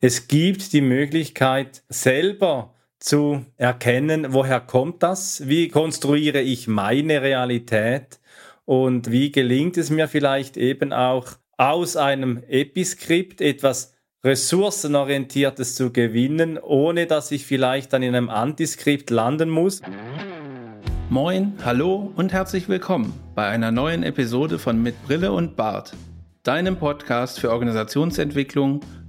Es gibt die Möglichkeit, selber zu erkennen, woher kommt das, wie konstruiere ich meine Realität und wie gelingt es mir vielleicht eben auch aus einem Episkript etwas ressourcenorientiertes zu gewinnen, ohne dass ich vielleicht dann in einem Antiskript landen muss. Moin, hallo und herzlich willkommen bei einer neuen Episode von Mit Brille und Bart, deinem Podcast für Organisationsentwicklung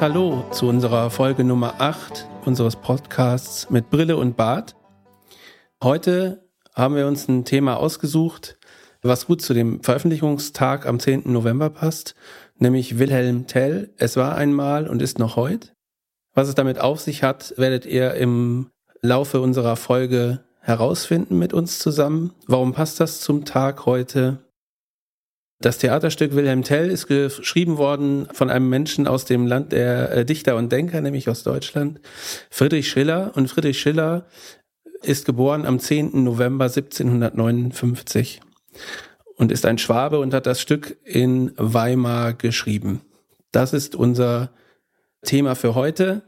Hallo zu unserer Folge Nummer 8 unseres Podcasts mit Brille und Bart. Heute haben wir uns ein Thema ausgesucht, was gut zu dem Veröffentlichungstag am 10. November passt, nämlich Wilhelm Tell. Es war einmal und ist noch heute. Was es damit auf sich hat, werdet ihr im Laufe unserer Folge herausfinden mit uns zusammen. Warum passt das zum Tag heute? Das Theaterstück Wilhelm Tell ist geschrieben worden von einem Menschen aus dem Land der äh, Dichter und Denker, nämlich aus Deutschland, Friedrich Schiller. Und Friedrich Schiller ist geboren am 10. November 1759 und ist ein Schwabe und hat das Stück in Weimar geschrieben. Das ist unser Thema für heute.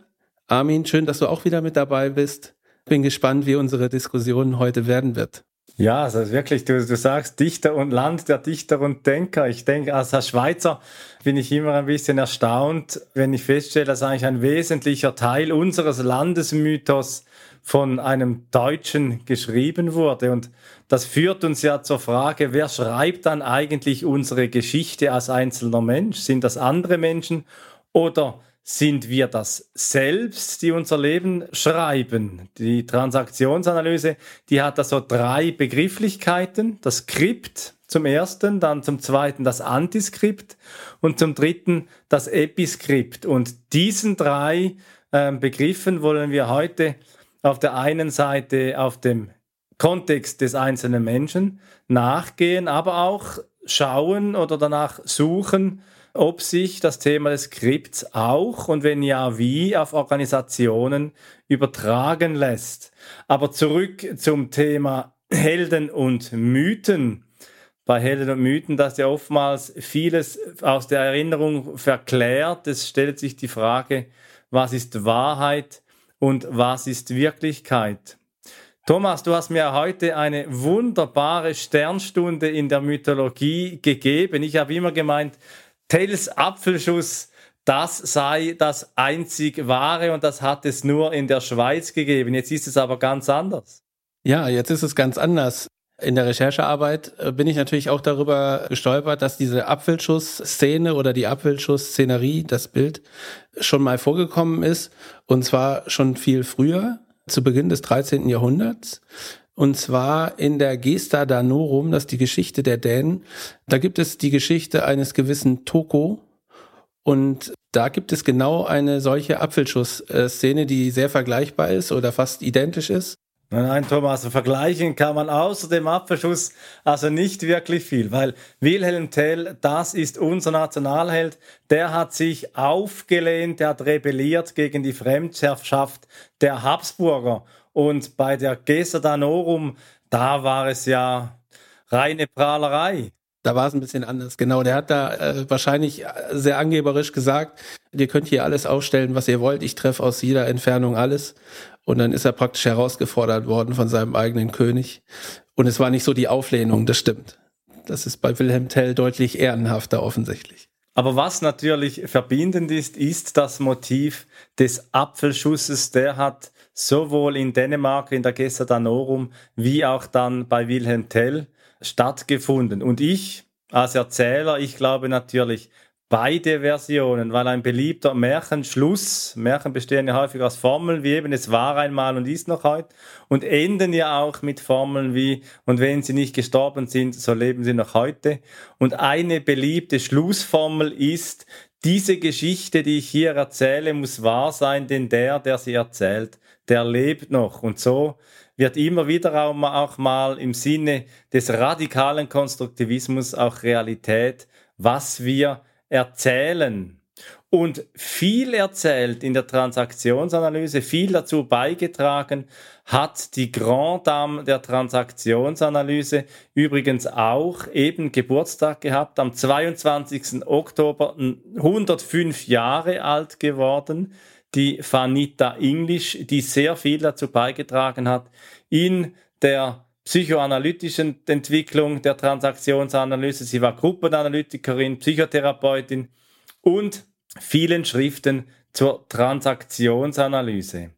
Armin, schön, dass du auch wieder mit dabei bist. Bin gespannt, wie unsere Diskussion heute werden wird. Ja, also wirklich, du, du sagst Dichter und Land der Dichter und Denker. Ich denke, als Schweizer bin ich immer ein bisschen erstaunt, wenn ich feststelle, dass eigentlich ein wesentlicher Teil unseres Landesmythos von einem Deutschen geschrieben wurde. Und das führt uns ja zur Frage, wer schreibt dann eigentlich unsere Geschichte als einzelner Mensch? Sind das andere Menschen oder sind wir das selbst, die unser Leben schreiben? Die Transaktionsanalyse, die hat da so drei Begrifflichkeiten. Das Skript zum ersten, dann zum zweiten das Antiskript und zum dritten das Episkript. Und diesen drei äh, Begriffen wollen wir heute auf der einen Seite auf dem Kontext des einzelnen Menschen nachgehen, aber auch schauen oder danach suchen, ob sich das Thema des Skripts auch und wenn ja, wie auf Organisationen übertragen lässt. Aber zurück zum Thema Helden und Mythen. Bei Helden und Mythen, dass ja oftmals vieles aus der Erinnerung verklärt. Es stellt sich die Frage, was ist Wahrheit und was ist Wirklichkeit? Thomas, du hast mir heute eine wunderbare Sternstunde in der Mythologie gegeben. Ich habe immer gemeint, Tells Apfelschuss, das sei das einzig wahre und das hat es nur in der Schweiz gegeben. Jetzt ist es aber ganz anders. Ja, jetzt ist es ganz anders. In der Recherchearbeit äh, bin ich natürlich auch darüber gestolpert, dass diese Apfelschuss-Szene oder die Apfelschuss-Szenerie, das Bild, schon mal vorgekommen ist. Und zwar schon viel früher, zu Beginn des 13. Jahrhunderts. Und zwar in der Gesta Danorum, das ist die Geschichte der Dänen. Da gibt es die Geschichte eines gewissen Toko. Und da gibt es genau eine solche Apfelschuss-Szene, die sehr vergleichbar ist oder fast identisch ist. Nein, nein, Thomas, vergleichen kann man außer dem Apfelschuss also nicht wirklich viel, weil Wilhelm Tell, das ist unser Nationalheld, der hat sich aufgelehnt, der hat rebelliert gegen die Fremdherrschaft der Habsburger und bei der Gesa Danorum, da war es ja reine Prahlerei. Da war es ein bisschen anders, genau. Der hat da äh, wahrscheinlich sehr angeberisch gesagt, ihr könnt hier alles aufstellen, was ihr wollt. Ich treffe aus jeder Entfernung alles. Und dann ist er praktisch herausgefordert worden von seinem eigenen König. Und es war nicht so die Auflehnung, das stimmt. Das ist bei Wilhelm Tell deutlich ehrenhafter offensichtlich. Aber was natürlich verbindend ist, ist das Motiv des Apfelschusses. Der hat sowohl in Dänemark in der Gesa Danorum wie auch dann bei Wilhelm Tell stattgefunden. Und ich als Erzähler. Ich glaube natürlich beide Versionen, weil ein beliebter Märchenschluss, Märchen bestehen ja häufig aus Formeln wie eben es war einmal und ist noch heute und enden ja auch mit Formeln wie und wenn sie nicht gestorben sind, so leben sie noch heute. Und eine beliebte Schlussformel ist, diese Geschichte, die ich hier erzähle, muss wahr sein, denn der, der sie erzählt, der lebt noch. Und so wird immer wieder auch mal im Sinne des radikalen Konstruktivismus auch Realität, was wir erzählen. Und viel erzählt in der Transaktionsanalyse, viel dazu beigetragen hat die Grand Dame der Transaktionsanalyse übrigens auch eben Geburtstag gehabt, am 22. Oktober 105 Jahre alt geworden, die Vanita English, die sehr viel dazu beigetragen hat, in der psychoanalytischen Entwicklung der Transaktionsanalyse. Sie war Gruppenanalytikerin, Psychotherapeutin und vielen Schriften zur Transaktionsanalyse.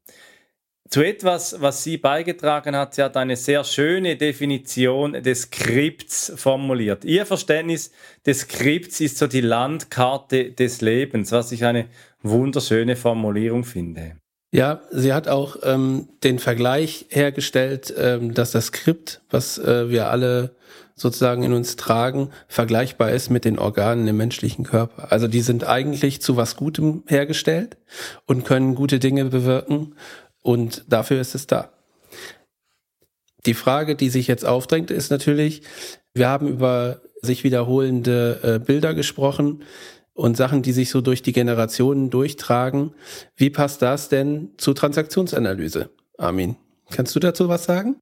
Zu etwas, was sie beigetragen hat, sie hat eine sehr schöne Definition des Skripts formuliert. Ihr Verständnis des Skripts ist so die Landkarte des Lebens, was ich eine wunderschöne Formulierung finde. Ja, sie hat auch ähm, den Vergleich hergestellt, ähm, dass das Skript, was äh, wir alle sozusagen in uns tragen, vergleichbar ist mit den Organen im menschlichen Körper. Also die sind eigentlich zu was Gutem hergestellt und können gute Dinge bewirken und dafür ist es da. Die Frage, die sich jetzt aufdrängt, ist natürlich, wir haben über sich wiederholende äh, Bilder gesprochen und Sachen, die sich so durch die Generationen durchtragen. Wie passt das denn zur Transaktionsanalyse, Armin? Kannst du dazu was sagen?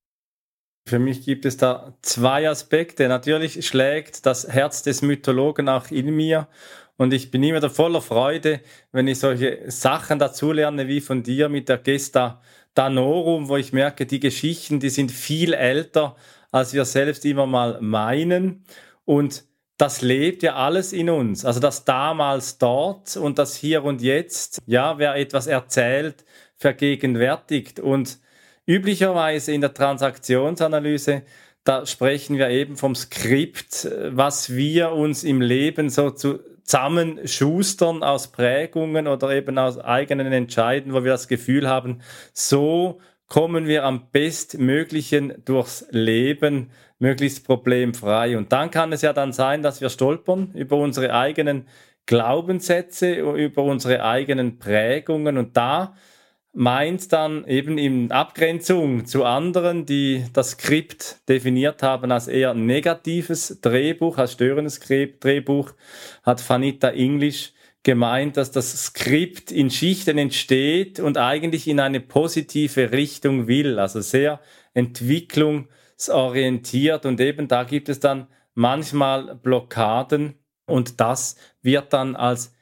Für mich gibt es da zwei Aspekte. Natürlich schlägt das Herz des Mythologen auch in mir und ich bin immer voller Freude, wenn ich solche Sachen dazulerne wie von dir mit der Gesta Danorum, wo ich merke, die Geschichten, die sind viel älter, als wir selbst immer mal meinen. Und das lebt ja alles in uns. Also das damals dort und das hier und jetzt, ja, wer etwas erzählt, vergegenwärtigt. Und üblicherweise in der Transaktionsanalyse, da sprechen wir eben vom Skript, was wir uns im Leben so zusammenschustern aus Prägungen oder eben aus eigenen Entscheiden, wo wir das Gefühl haben, so kommen wir am bestmöglichen durchs Leben, möglichst problemfrei. Und dann kann es ja dann sein, dass wir stolpern über unsere eigenen Glaubenssätze, über unsere eigenen Prägungen. Und da meint dann eben in Abgrenzung zu anderen, die das Skript definiert haben als eher negatives Drehbuch, als störendes Drehbuch, hat Vanita English gemeint, dass das Skript in Schichten entsteht und eigentlich in eine positive Richtung will, also sehr entwicklungsorientiert und eben da gibt es dann manchmal Blockaden und das wird dann als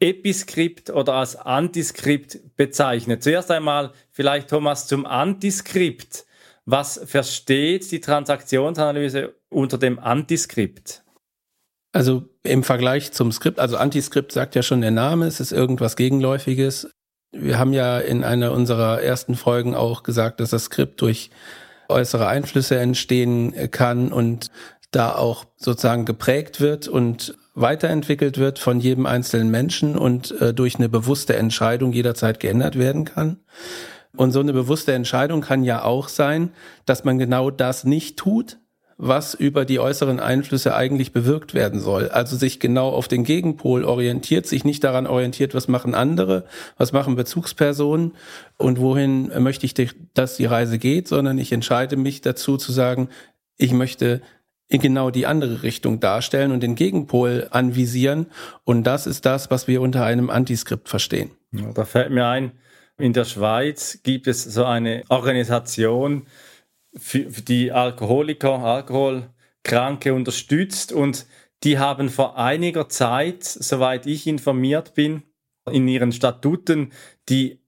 Episkript oder als Antiskript bezeichnet. Zuerst einmal vielleicht Thomas zum Antiskript. Was versteht die Transaktionsanalyse unter dem Antiskript? Also im Vergleich zum Skript, also Antiskript sagt ja schon der Name, es ist irgendwas Gegenläufiges. Wir haben ja in einer unserer ersten Folgen auch gesagt, dass das Skript durch äußere Einflüsse entstehen kann und da auch sozusagen geprägt wird und weiterentwickelt wird von jedem einzelnen Menschen und äh, durch eine bewusste Entscheidung jederzeit geändert werden kann. Und so eine bewusste Entscheidung kann ja auch sein, dass man genau das nicht tut, was über die äußeren Einflüsse eigentlich bewirkt werden soll. Also sich genau auf den Gegenpol orientiert, sich nicht daran orientiert, was machen andere, was machen Bezugspersonen und wohin möchte ich, dass die Reise geht, sondern ich entscheide mich dazu zu sagen, ich möchte in genau die andere Richtung darstellen und den Gegenpol anvisieren. Und das ist das, was wir unter einem Antiskript verstehen. Da fällt mir ein, in der Schweiz gibt es so eine Organisation, die Alkoholiker, Alkoholkranke unterstützt und die haben vor einiger Zeit, soweit ich informiert bin, in ihren Statuten die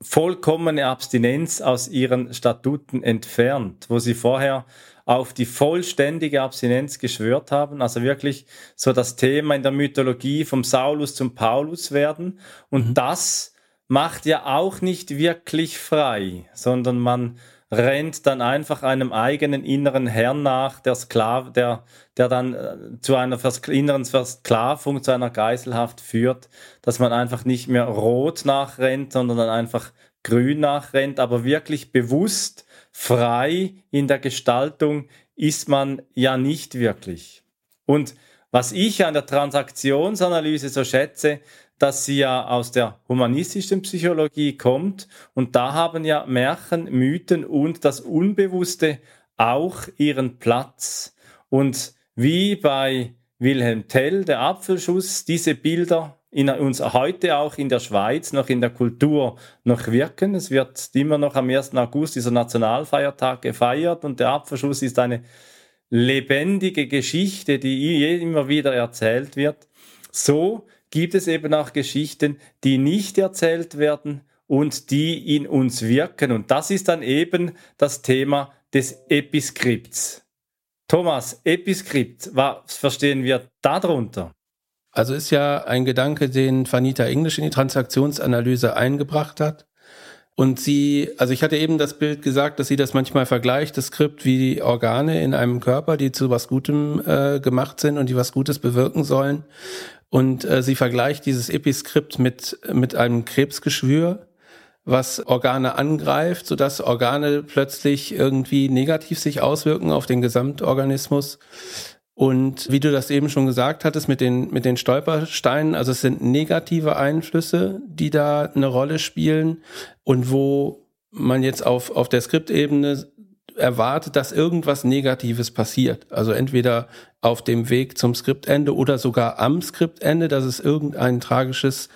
vollkommene Abstinenz aus ihren Statuten entfernt, wo sie vorher auf die vollständige Abstinenz geschwört haben, also wirklich so das Thema in der Mythologie vom Saulus zum Paulus werden. Und mhm. das macht ja auch nicht wirklich frei, sondern man rennt dann einfach einem eigenen inneren Herrn nach, der Sklav, der, der dann äh, zu einer Vers inneren Versklavung, zu einer Geiselhaft führt, dass man einfach nicht mehr rot nachrennt, sondern dann einfach grün nachrennt, aber wirklich bewusst frei in der Gestaltung ist man ja nicht wirklich. Und was ich an der Transaktionsanalyse so schätze, dass sie ja aus der humanistischen Psychologie kommt und da haben ja Märchen, Mythen und das Unbewusste auch ihren Platz. Und wie bei Wilhelm Tell, der Apfelschuss, diese Bilder in uns heute auch in der Schweiz noch in der Kultur noch wirken. Es wird immer noch am 1. August dieser Nationalfeiertag gefeiert und der Apfelschuss ist eine lebendige Geschichte, die immer wieder erzählt wird. So gibt es eben auch Geschichten, die nicht erzählt werden und die in uns wirken. Und das ist dann eben das Thema des Episkripts. Thomas, Episkript, was verstehen wir darunter? Also ist ja ein Gedanke, den Vanita English in die Transaktionsanalyse eingebracht hat. Und sie, also ich hatte eben das Bild gesagt, dass sie das manchmal vergleicht, das Skript wie Organe in einem Körper, die zu was Gutem äh, gemacht sind und die was Gutes bewirken sollen. Und äh, sie vergleicht dieses Episkript mit, mit einem Krebsgeschwür, was Organe angreift, sodass Organe plötzlich irgendwie negativ sich auswirken auf den Gesamtorganismus. Und wie du das eben schon gesagt hattest mit den, mit den Stolpersteinen, also es sind negative Einflüsse, die da eine Rolle spielen und wo man jetzt auf, auf der Skriptebene erwartet, dass irgendwas Negatives passiert. Also entweder auf dem Weg zum Skriptende oder sogar am Skriptende, dass es irgendein tragisches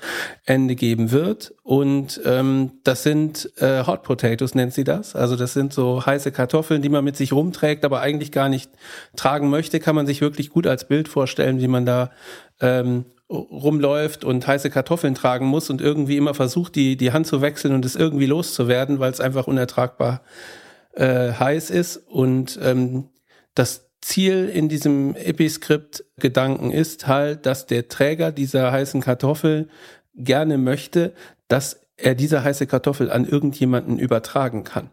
Ende geben wird. Und ähm, das sind äh, Hot Potatoes, nennt sie das. Also das sind so heiße Kartoffeln, die man mit sich rumträgt, aber eigentlich gar nicht tragen möchte. Kann man sich wirklich gut als Bild vorstellen, wie man da ähm, rumläuft und heiße Kartoffeln tragen muss und irgendwie immer versucht, die, die Hand zu wechseln und es irgendwie loszuwerden, weil es einfach unertragbar äh, heiß ist. Und ähm, das Ziel in diesem Episkript-Gedanken ist halt, dass der Träger dieser heißen Kartoffel gerne möchte, dass er diese heiße Kartoffel an irgendjemanden übertragen kann.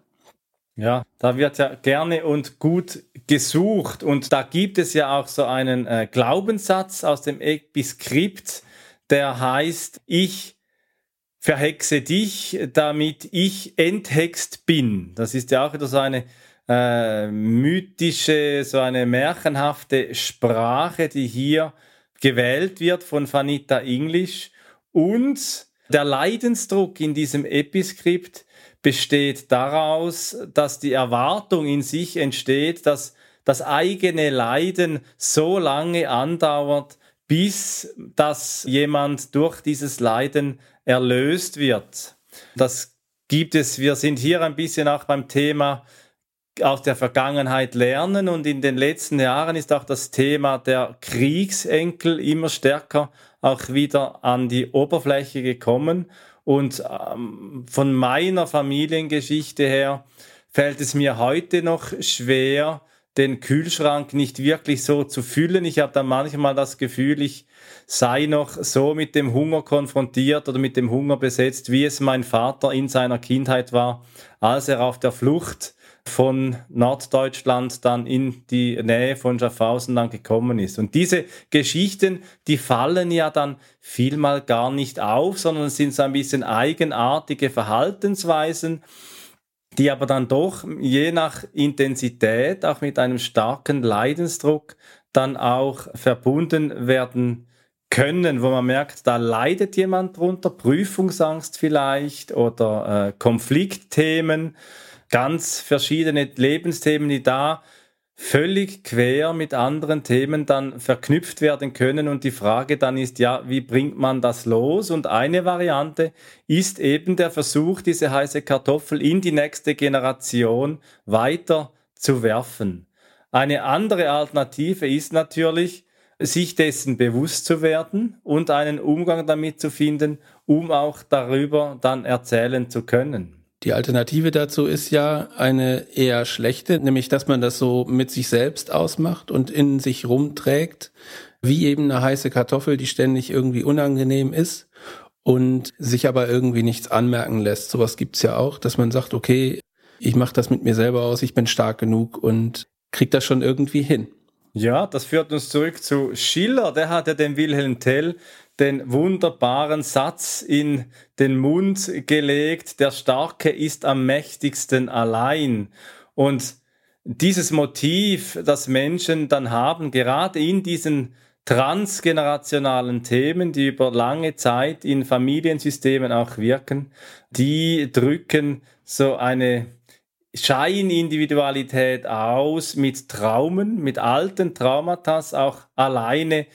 Ja, da wird ja gerne und gut gesucht und da gibt es ja auch so einen äh, Glaubenssatz aus dem Episkript, der heißt, ich verhexe dich, damit ich enthext bin. Das ist ja auch wieder so eine äh, mythische, so eine märchenhafte Sprache, die hier gewählt wird von Vanita English. Und der Leidensdruck in diesem Episkript besteht daraus, dass die Erwartung in sich entsteht, dass das eigene Leiden so lange andauert, bis dass jemand durch dieses Leiden erlöst wird. Das gibt es, wir sind hier ein bisschen auch beim Thema aus der Vergangenheit lernen und in den letzten Jahren ist auch das Thema der Kriegsenkel immer stärker auch wieder an die Oberfläche gekommen und ähm, von meiner Familiengeschichte her fällt es mir heute noch schwer, den Kühlschrank nicht wirklich so zu füllen. Ich habe da manchmal das Gefühl, ich sei noch so mit dem Hunger konfrontiert oder mit dem Hunger besetzt, wie es mein Vater in seiner Kindheit war, als er auf der Flucht von Norddeutschland dann in die Nähe von Schaffhausen dann gekommen ist. Und diese Geschichten, die fallen ja dann vielmal gar nicht auf, sondern sind so ein bisschen eigenartige Verhaltensweisen, die aber dann doch je nach Intensität, auch mit einem starken Leidensdruck, dann auch verbunden werden können, wo man merkt, da leidet jemand drunter, Prüfungsangst vielleicht oder äh, Konfliktthemen, ganz verschiedene Lebensthemen, die da völlig quer mit anderen Themen dann verknüpft werden können. Und die Frage dann ist ja, wie bringt man das los? Und eine Variante ist eben der Versuch, diese heiße Kartoffel in die nächste Generation weiter zu werfen. Eine andere Alternative ist natürlich, sich dessen bewusst zu werden und einen Umgang damit zu finden, um auch darüber dann erzählen zu können. Die Alternative dazu ist ja eine eher schlechte, nämlich dass man das so mit sich selbst ausmacht und in sich rumträgt, wie eben eine heiße Kartoffel, die ständig irgendwie unangenehm ist und sich aber irgendwie nichts anmerken lässt. Sowas gibt's ja auch, dass man sagt, okay, ich mache das mit mir selber aus, ich bin stark genug und krieg das schon irgendwie hin. Ja, das führt uns zurück zu Schiller. Der hat ja den Wilhelm Tell den wunderbaren Satz in den Mund gelegt, der Starke ist am mächtigsten allein. Und dieses Motiv, das Menschen dann haben, gerade in diesen transgenerationalen Themen, die über lange Zeit in Familiensystemen auch wirken, die drücken so eine Scheinindividualität aus mit Traumen, mit alten Traumata auch alleine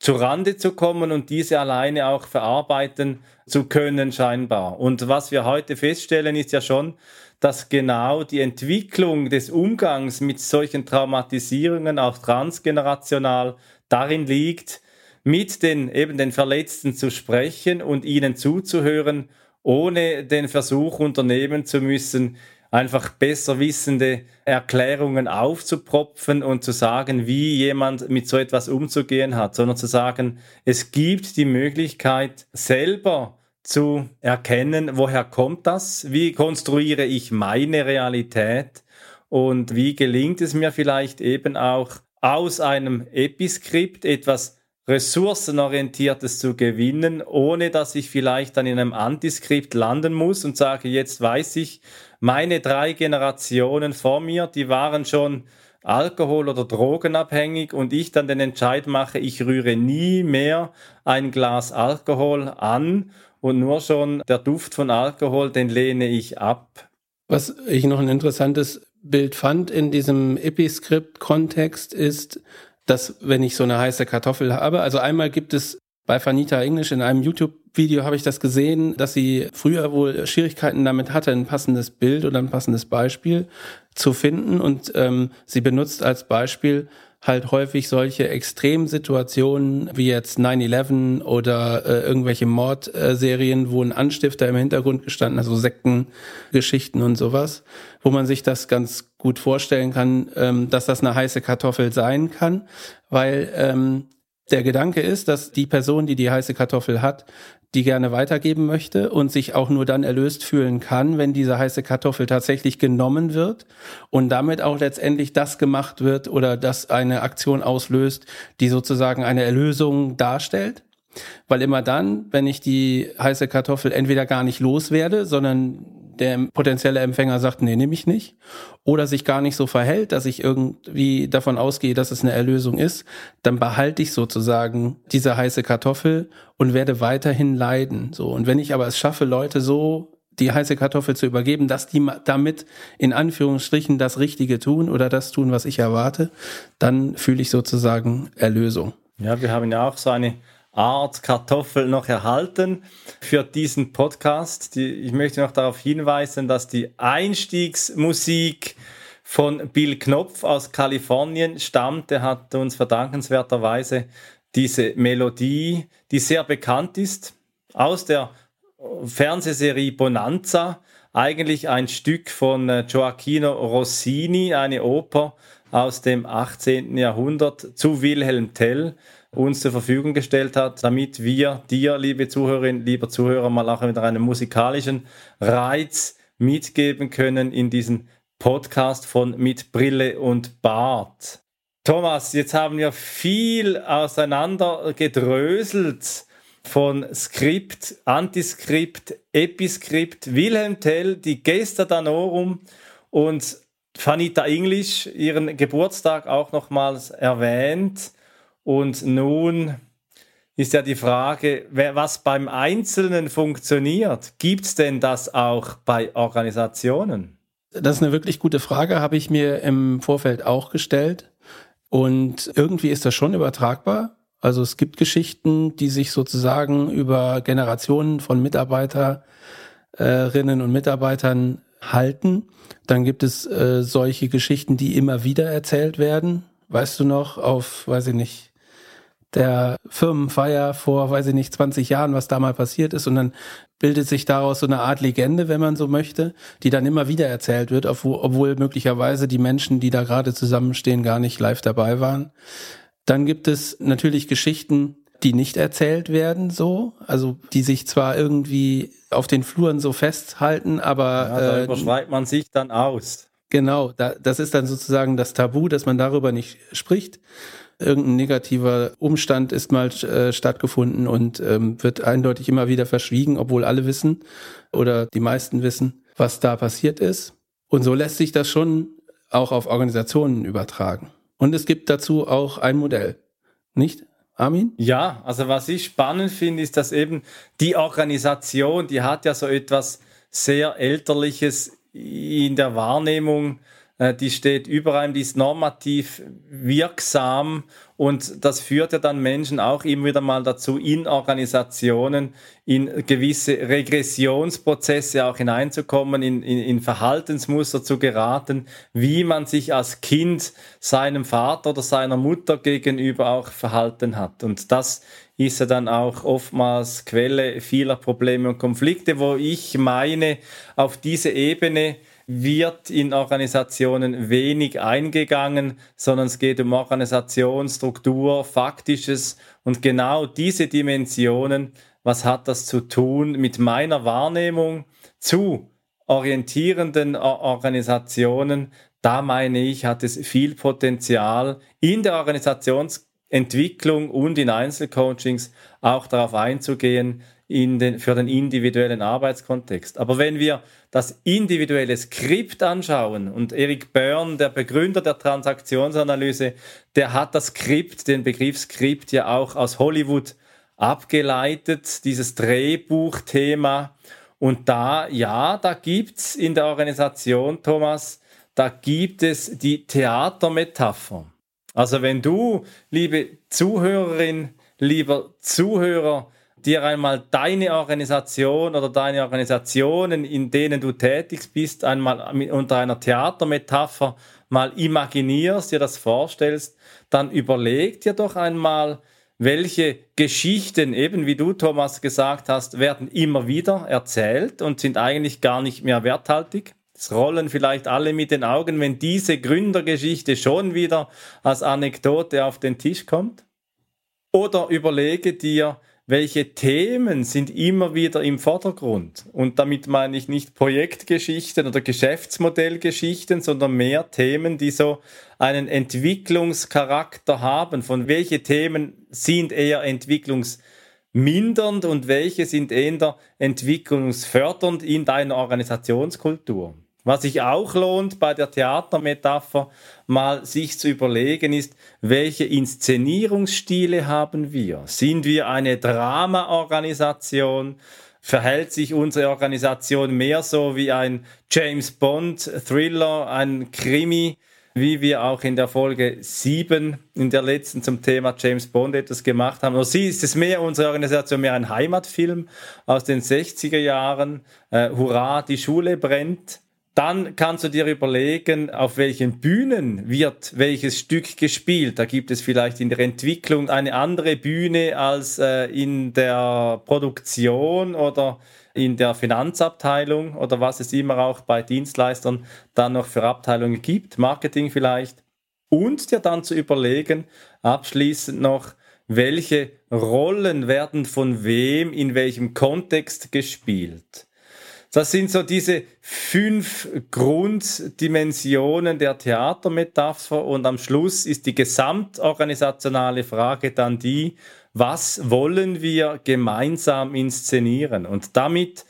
zu Rande zu kommen und diese alleine auch verarbeiten zu können scheinbar. Und was wir heute feststellen ist ja schon, dass genau die Entwicklung des Umgangs mit solchen Traumatisierungen auch transgenerational darin liegt, mit den eben den Verletzten zu sprechen und ihnen zuzuhören, ohne den Versuch unternehmen zu müssen, einfach besser wissende Erklärungen aufzupropfen und zu sagen, wie jemand mit so etwas umzugehen hat, sondern zu sagen, es gibt die Möglichkeit, selber zu erkennen, woher kommt das, wie konstruiere ich meine Realität? Und wie gelingt es mir vielleicht eben auch aus einem Episkript etwas ressourcenorientiertes zu gewinnen, ohne dass ich vielleicht dann in einem Antiskript landen muss und sage, jetzt weiß ich, meine drei Generationen vor mir, die waren schon Alkohol- oder Drogenabhängig und ich dann den Entscheid mache, ich rühre nie mehr ein Glas Alkohol an und nur schon der Duft von Alkohol, den lehne ich ab. Was ich noch ein interessantes Bild fand in diesem Episkript-Kontext ist, dass wenn ich so eine heiße Kartoffel habe, also einmal gibt es bei Vanita English in einem YouTube-Video habe ich das gesehen, dass sie früher wohl Schwierigkeiten damit hatte, ein passendes Bild oder ein passendes Beispiel zu finden. Und ähm, sie benutzt als Beispiel halt häufig solche Extremsituationen wie jetzt 9-11 oder äh, irgendwelche Mordserien, wo ein Anstifter im Hintergrund gestanden, also Sektengeschichten und sowas, wo man sich das ganz gut vorstellen kann, ähm, dass das eine heiße Kartoffel sein kann, weil ähm, der Gedanke ist, dass die Person, die die heiße Kartoffel hat, die gerne weitergeben möchte und sich auch nur dann erlöst fühlen kann, wenn diese heiße Kartoffel tatsächlich genommen wird und damit auch letztendlich das gemacht wird oder das eine Aktion auslöst, die sozusagen eine Erlösung darstellt. Weil immer dann, wenn ich die heiße Kartoffel entweder gar nicht loswerde, sondern der potenzielle Empfänger sagt, nee, nehme ich nicht, oder sich gar nicht so verhält, dass ich irgendwie davon ausgehe, dass es eine Erlösung ist, dann behalte ich sozusagen diese heiße Kartoffel und werde weiterhin leiden. So. Und wenn ich aber es schaffe, Leute so die heiße Kartoffel zu übergeben, dass die damit in Anführungsstrichen das Richtige tun oder das tun, was ich erwarte, dann fühle ich sozusagen Erlösung. Ja, wir haben ja auch so eine Art Kartoffel noch erhalten für diesen Podcast. Die, ich möchte noch darauf hinweisen, dass die Einstiegsmusik von Bill Knopf aus Kalifornien stammt. Der hat uns verdankenswerterweise diese Melodie, die sehr bekannt ist, aus der Fernsehserie Bonanza, eigentlich ein Stück von äh, Gioacchino Rossini, eine Oper aus dem 18. Jahrhundert zu Wilhelm Tell uns zur Verfügung gestellt hat, damit wir dir, liebe Zuhörerin, lieber Zuhörer, mal auch wieder einen musikalischen Reiz mitgeben können in diesen Podcast von Mit Brille und Bart. Thomas, jetzt haben wir viel auseinander gedröselt von Skript, Antiskript, Episkript, Wilhelm Tell, die Gesta Danorum und Fanita English ihren Geburtstag auch nochmals erwähnt. Und nun ist ja die Frage, was beim Einzelnen funktioniert. Gibt es denn das auch bei Organisationen? Das ist eine wirklich gute Frage, habe ich mir im Vorfeld auch gestellt. Und irgendwie ist das schon übertragbar. Also es gibt Geschichten, die sich sozusagen über Generationen von Mitarbeiterinnen und Mitarbeitern halten. Dann gibt es äh, solche Geschichten, die immer wieder erzählt werden. Weißt du noch, auf, weiß ich nicht, der Firmenfeier vor, weiß ich nicht, 20 Jahren, was da mal passiert ist. Und dann bildet sich daraus so eine Art Legende, wenn man so möchte, die dann immer wieder erzählt wird, obwohl möglicherweise die Menschen, die da gerade zusammenstehen, gar nicht live dabei waren. Dann gibt es natürlich Geschichten, die nicht erzählt werden, so, also die sich zwar irgendwie auf den Fluren so festhalten, aber ja, da äh, überschreibt man sich dann aus. Genau, da, das ist dann sozusagen das Tabu, dass man darüber nicht spricht. Irgendein negativer Umstand ist mal äh, stattgefunden und ähm, wird eindeutig immer wieder verschwiegen, obwohl alle wissen oder die meisten wissen, was da passiert ist. Und so lässt sich das schon auch auf Organisationen übertragen. Und es gibt dazu auch ein Modell, nicht? Armin? Ja, also was ich spannend finde, ist, dass eben die Organisation, die hat ja so etwas sehr Elterliches in der Wahrnehmung, die steht über einem, die ist normativ wirksam und das führt ja dann Menschen auch immer wieder mal dazu, in Organisationen in gewisse Regressionsprozesse auch hineinzukommen, in, in, in Verhaltensmuster zu geraten, wie man sich als Kind seinem Vater oder seiner Mutter gegenüber auch verhalten hat. Und das ist ja dann auch oftmals Quelle vieler Probleme und Konflikte, wo ich meine, auf diese Ebene wird in Organisationen wenig eingegangen, sondern es geht um Organisation, Struktur, Faktisches und genau diese Dimensionen, was hat das zu tun mit meiner Wahrnehmung zu orientierenden Organisationen, da meine ich, hat es viel Potenzial in der Organisationsentwicklung und in Einzelcoachings auch darauf einzugehen, in den, für den individuellen Arbeitskontext. Aber wenn wir das individuelle Skript anschauen und Eric Byrne, der Begründer der Transaktionsanalyse, der hat das Skript, den Begriff Skript ja auch aus Hollywood abgeleitet, dieses Drehbuchthema. Und da, ja, da gibt's in der Organisation, Thomas, da gibt es die Theatermetapher. Also wenn du, liebe Zuhörerin, lieber Zuhörer, dir einmal deine Organisation oder deine Organisationen, in denen du tätig bist, einmal unter einer Theatermetapher mal imaginierst, dir das vorstellst, dann überleg dir doch einmal, welche Geschichten, eben wie du Thomas gesagt hast, werden immer wieder erzählt und sind eigentlich gar nicht mehr werthaltig. Es rollen vielleicht alle mit den Augen, wenn diese Gründergeschichte schon wieder als Anekdote auf den Tisch kommt. Oder überlege dir, welche Themen sind immer wieder im Vordergrund. Und damit meine ich nicht Projektgeschichten oder Geschäftsmodellgeschichten, sondern mehr Themen, die so einen Entwicklungscharakter haben. Von welche Themen sind eher entwicklungsmindernd und welche sind eher entwicklungsfördernd in deiner Organisationskultur. Was sich auch lohnt bei der Theatermetapher, mal sich zu überlegen ist, welche Inszenierungsstile haben wir? Sind wir eine Drama-Organisation? Verhält sich unsere Organisation mehr so wie ein James Bond Thriller, ein Krimi, wie wir auch in der Folge 7 in der letzten zum Thema James Bond etwas gemacht haben. Oder sie ist es mehr, unsere Organisation mehr ein Heimatfilm aus den 60er Jahren. Äh, Hurra, die Schule brennt dann kannst du dir überlegen, auf welchen Bühnen wird welches Stück gespielt. Da gibt es vielleicht in der Entwicklung eine andere Bühne als äh, in der Produktion oder in der Finanzabteilung oder was es immer auch bei Dienstleistern dann noch für Abteilungen gibt, Marketing vielleicht. Und dir dann zu überlegen, abschließend noch, welche Rollen werden von wem in welchem Kontext gespielt. Das sind so diese fünf Grunddimensionen der Theatermetapher und am Schluss ist die gesamtorganisationale Frage dann die, was wollen wir gemeinsam inszenieren? Und damit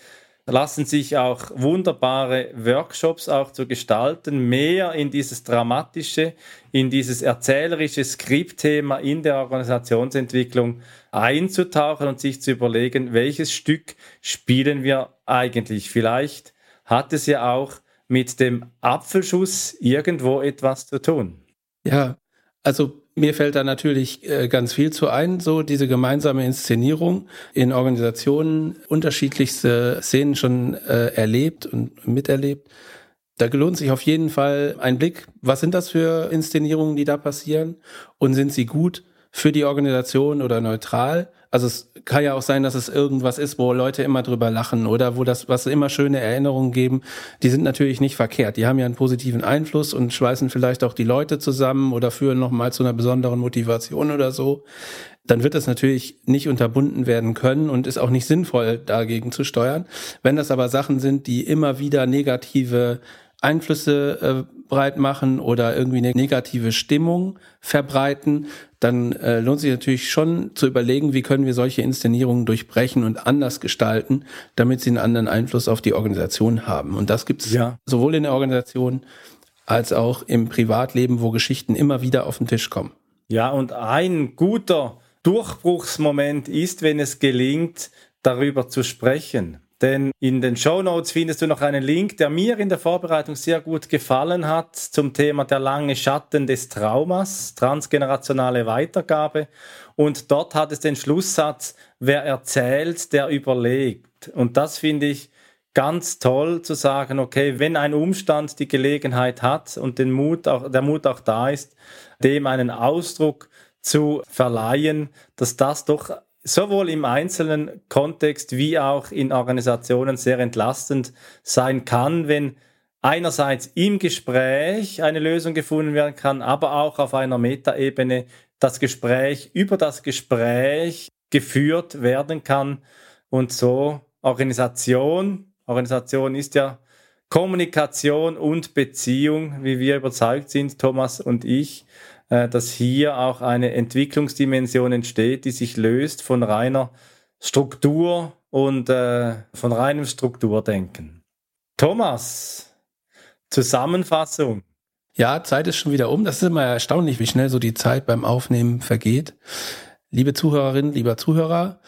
lassen sich auch wunderbare Workshops auch zu gestalten, mehr in dieses dramatische, in dieses erzählerische Skriptthema in der Organisationsentwicklung einzutauchen und sich zu überlegen, welches Stück spielen wir eigentlich. Vielleicht hat es ja auch mit dem Apfelschuss irgendwo etwas zu tun. Ja, also mir fällt da natürlich äh, ganz viel zu ein, so diese gemeinsame Inszenierung in Organisationen, unterschiedlichste Szenen schon äh, erlebt und miterlebt. Da lohnt sich auf jeden Fall ein Blick. Was sind das für Inszenierungen, die da passieren? Und sind sie gut? für die Organisation oder neutral. Also es kann ja auch sein, dass es irgendwas ist, wo Leute immer drüber lachen oder wo das, was immer schöne Erinnerungen geben. Die sind natürlich nicht verkehrt. Die haben ja einen positiven Einfluss und schweißen vielleicht auch die Leute zusammen oder führen nochmal zu einer besonderen Motivation oder so. Dann wird das natürlich nicht unterbunden werden können und ist auch nicht sinnvoll, dagegen zu steuern. Wenn das aber Sachen sind, die immer wieder negative Einflüsse äh, breit machen oder irgendwie eine negative Stimmung verbreiten, dann äh, lohnt sich natürlich schon zu überlegen, wie können wir solche Inszenierungen durchbrechen und anders gestalten, damit sie einen anderen Einfluss auf die Organisation haben. Und das gibt es ja. sowohl in der Organisation als auch im Privatleben, wo Geschichten immer wieder auf den Tisch kommen. Ja, und ein guter Durchbruchsmoment ist, wenn es gelingt, darüber zu sprechen. Denn in den Show Notes findest du noch einen Link, der mir in der Vorbereitung sehr gut gefallen hat zum Thema der lange Schatten des Traumas, transgenerationale Weitergabe. Und dort hat es den Schlusssatz, wer erzählt, der überlegt. Und das finde ich ganz toll zu sagen, okay, wenn ein Umstand die Gelegenheit hat und den Mut auch, der Mut auch da ist, dem einen Ausdruck zu verleihen, dass das doch sowohl im einzelnen Kontext wie auch in Organisationen sehr entlastend sein kann, wenn einerseits im Gespräch eine Lösung gefunden werden kann, aber auch auf einer Metaebene das Gespräch über das Gespräch geführt werden kann. Und so Organisation, Organisation ist ja Kommunikation und Beziehung, wie wir überzeugt sind, Thomas und ich, dass hier auch eine Entwicklungsdimension entsteht, die sich löst von reiner Struktur und äh, von reinem Strukturdenken. Thomas, Zusammenfassung. Ja, Zeit ist schon wieder um. Das ist immer erstaunlich, wie schnell so die Zeit beim Aufnehmen vergeht. Liebe Zuhörerinnen, lieber Zuhörer,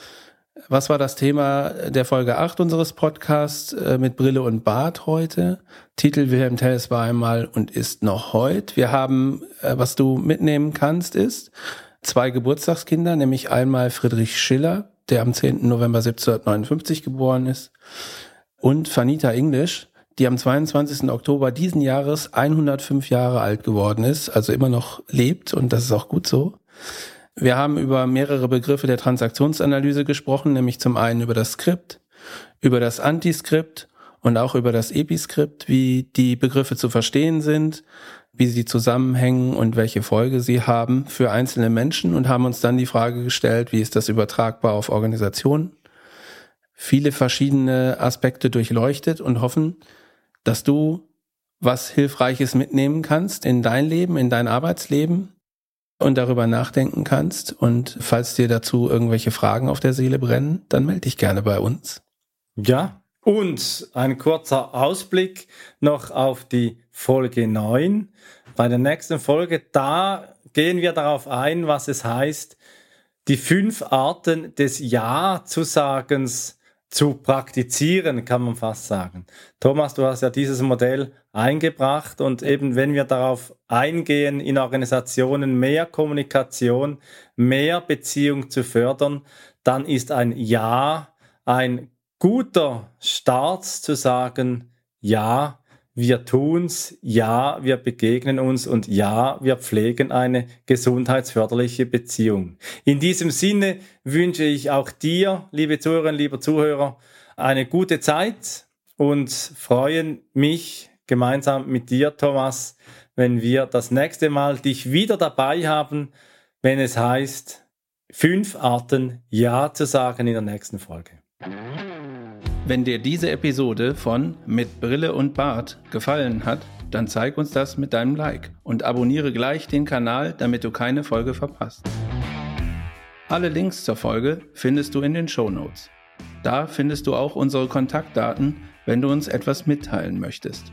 was war das Thema der Folge 8 unseres Podcasts äh, mit Brille und Bart heute? Titel Wilhelm Telles war einmal und ist noch heute. Wir haben, äh, was du mitnehmen kannst, ist zwei Geburtstagskinder, nämlich einmal Friedrich Schiller, der am 10. November 1759 geboren ist, und Vanita English, die am 22. Oktober diesen Jahres 105 Jahre alt geworden ist, also immer noch lebt und das ist auch gut so. Wir haben über mehrere Begriffe der Transaktionsanalyse gesprochen, nämlich zum einen über das Skript, über das Antiskript und auch über das Episkript, wie die Begriffe zu verstehen sind, wie sie zusammenhängen und welche Folge sie haben für einzelne Menschen und haben uns dann die Frage gestellt, wie ist das übertragbar auf Organisationen? Viele verschiedene Aspekte durchleuchtet und hoffen, dass du was Hilfreiches mitnehmen kannst in dein Leben, in dein Arbeitsleben und darüber nachdenken kannst. Und falls dir dazu irgendwelche Fragen auf der Seele brennen, dann melde dich gerne bei uns. Ja, und ein kurzer Ausblick noch auf die Folge 9. Bei der nächsten Folge, da gehen wir darauf ein, was es heißt, die fünf Arten des Ja-Zusagens zu praktizieren, kann man fast sagen. Thomas, du hast ja dieses Modell eingebracht und eben wenn wir darauf eingehen, in Organisationen mehr Kommunikation, mehr Beziehung zu fördern, dann ist ein Ja ein guter Start zu sagen, ja, wir tun's, ja, wir begegnen uns und ja, wir pflegen eine gesundheitsförderliche Beziehung. In diesem Sinne wünsche ich auch dir, liebe Zuhörerinnen, lieber Zuhörer, eine gute Zeit und freuen mich gemeinsam mit dir, Thomas, wenn wir das nächste Mal dich wieder dabei haben, wenn es heißt, fünf Arten Ja zu sagen in der nächsten Folge. Wenn dir diese Episode von Mit Brille und Bart gefallen hat, dann zeig uns das mit deinem Like und abonniere gleich den Kanal, damit du keine Folge verpasst. Alle Links zur Folge findest du in den Show Notes. Da findest du auch unsere Kontaktdaten, wenn du uns etwas mitteilen möchtest.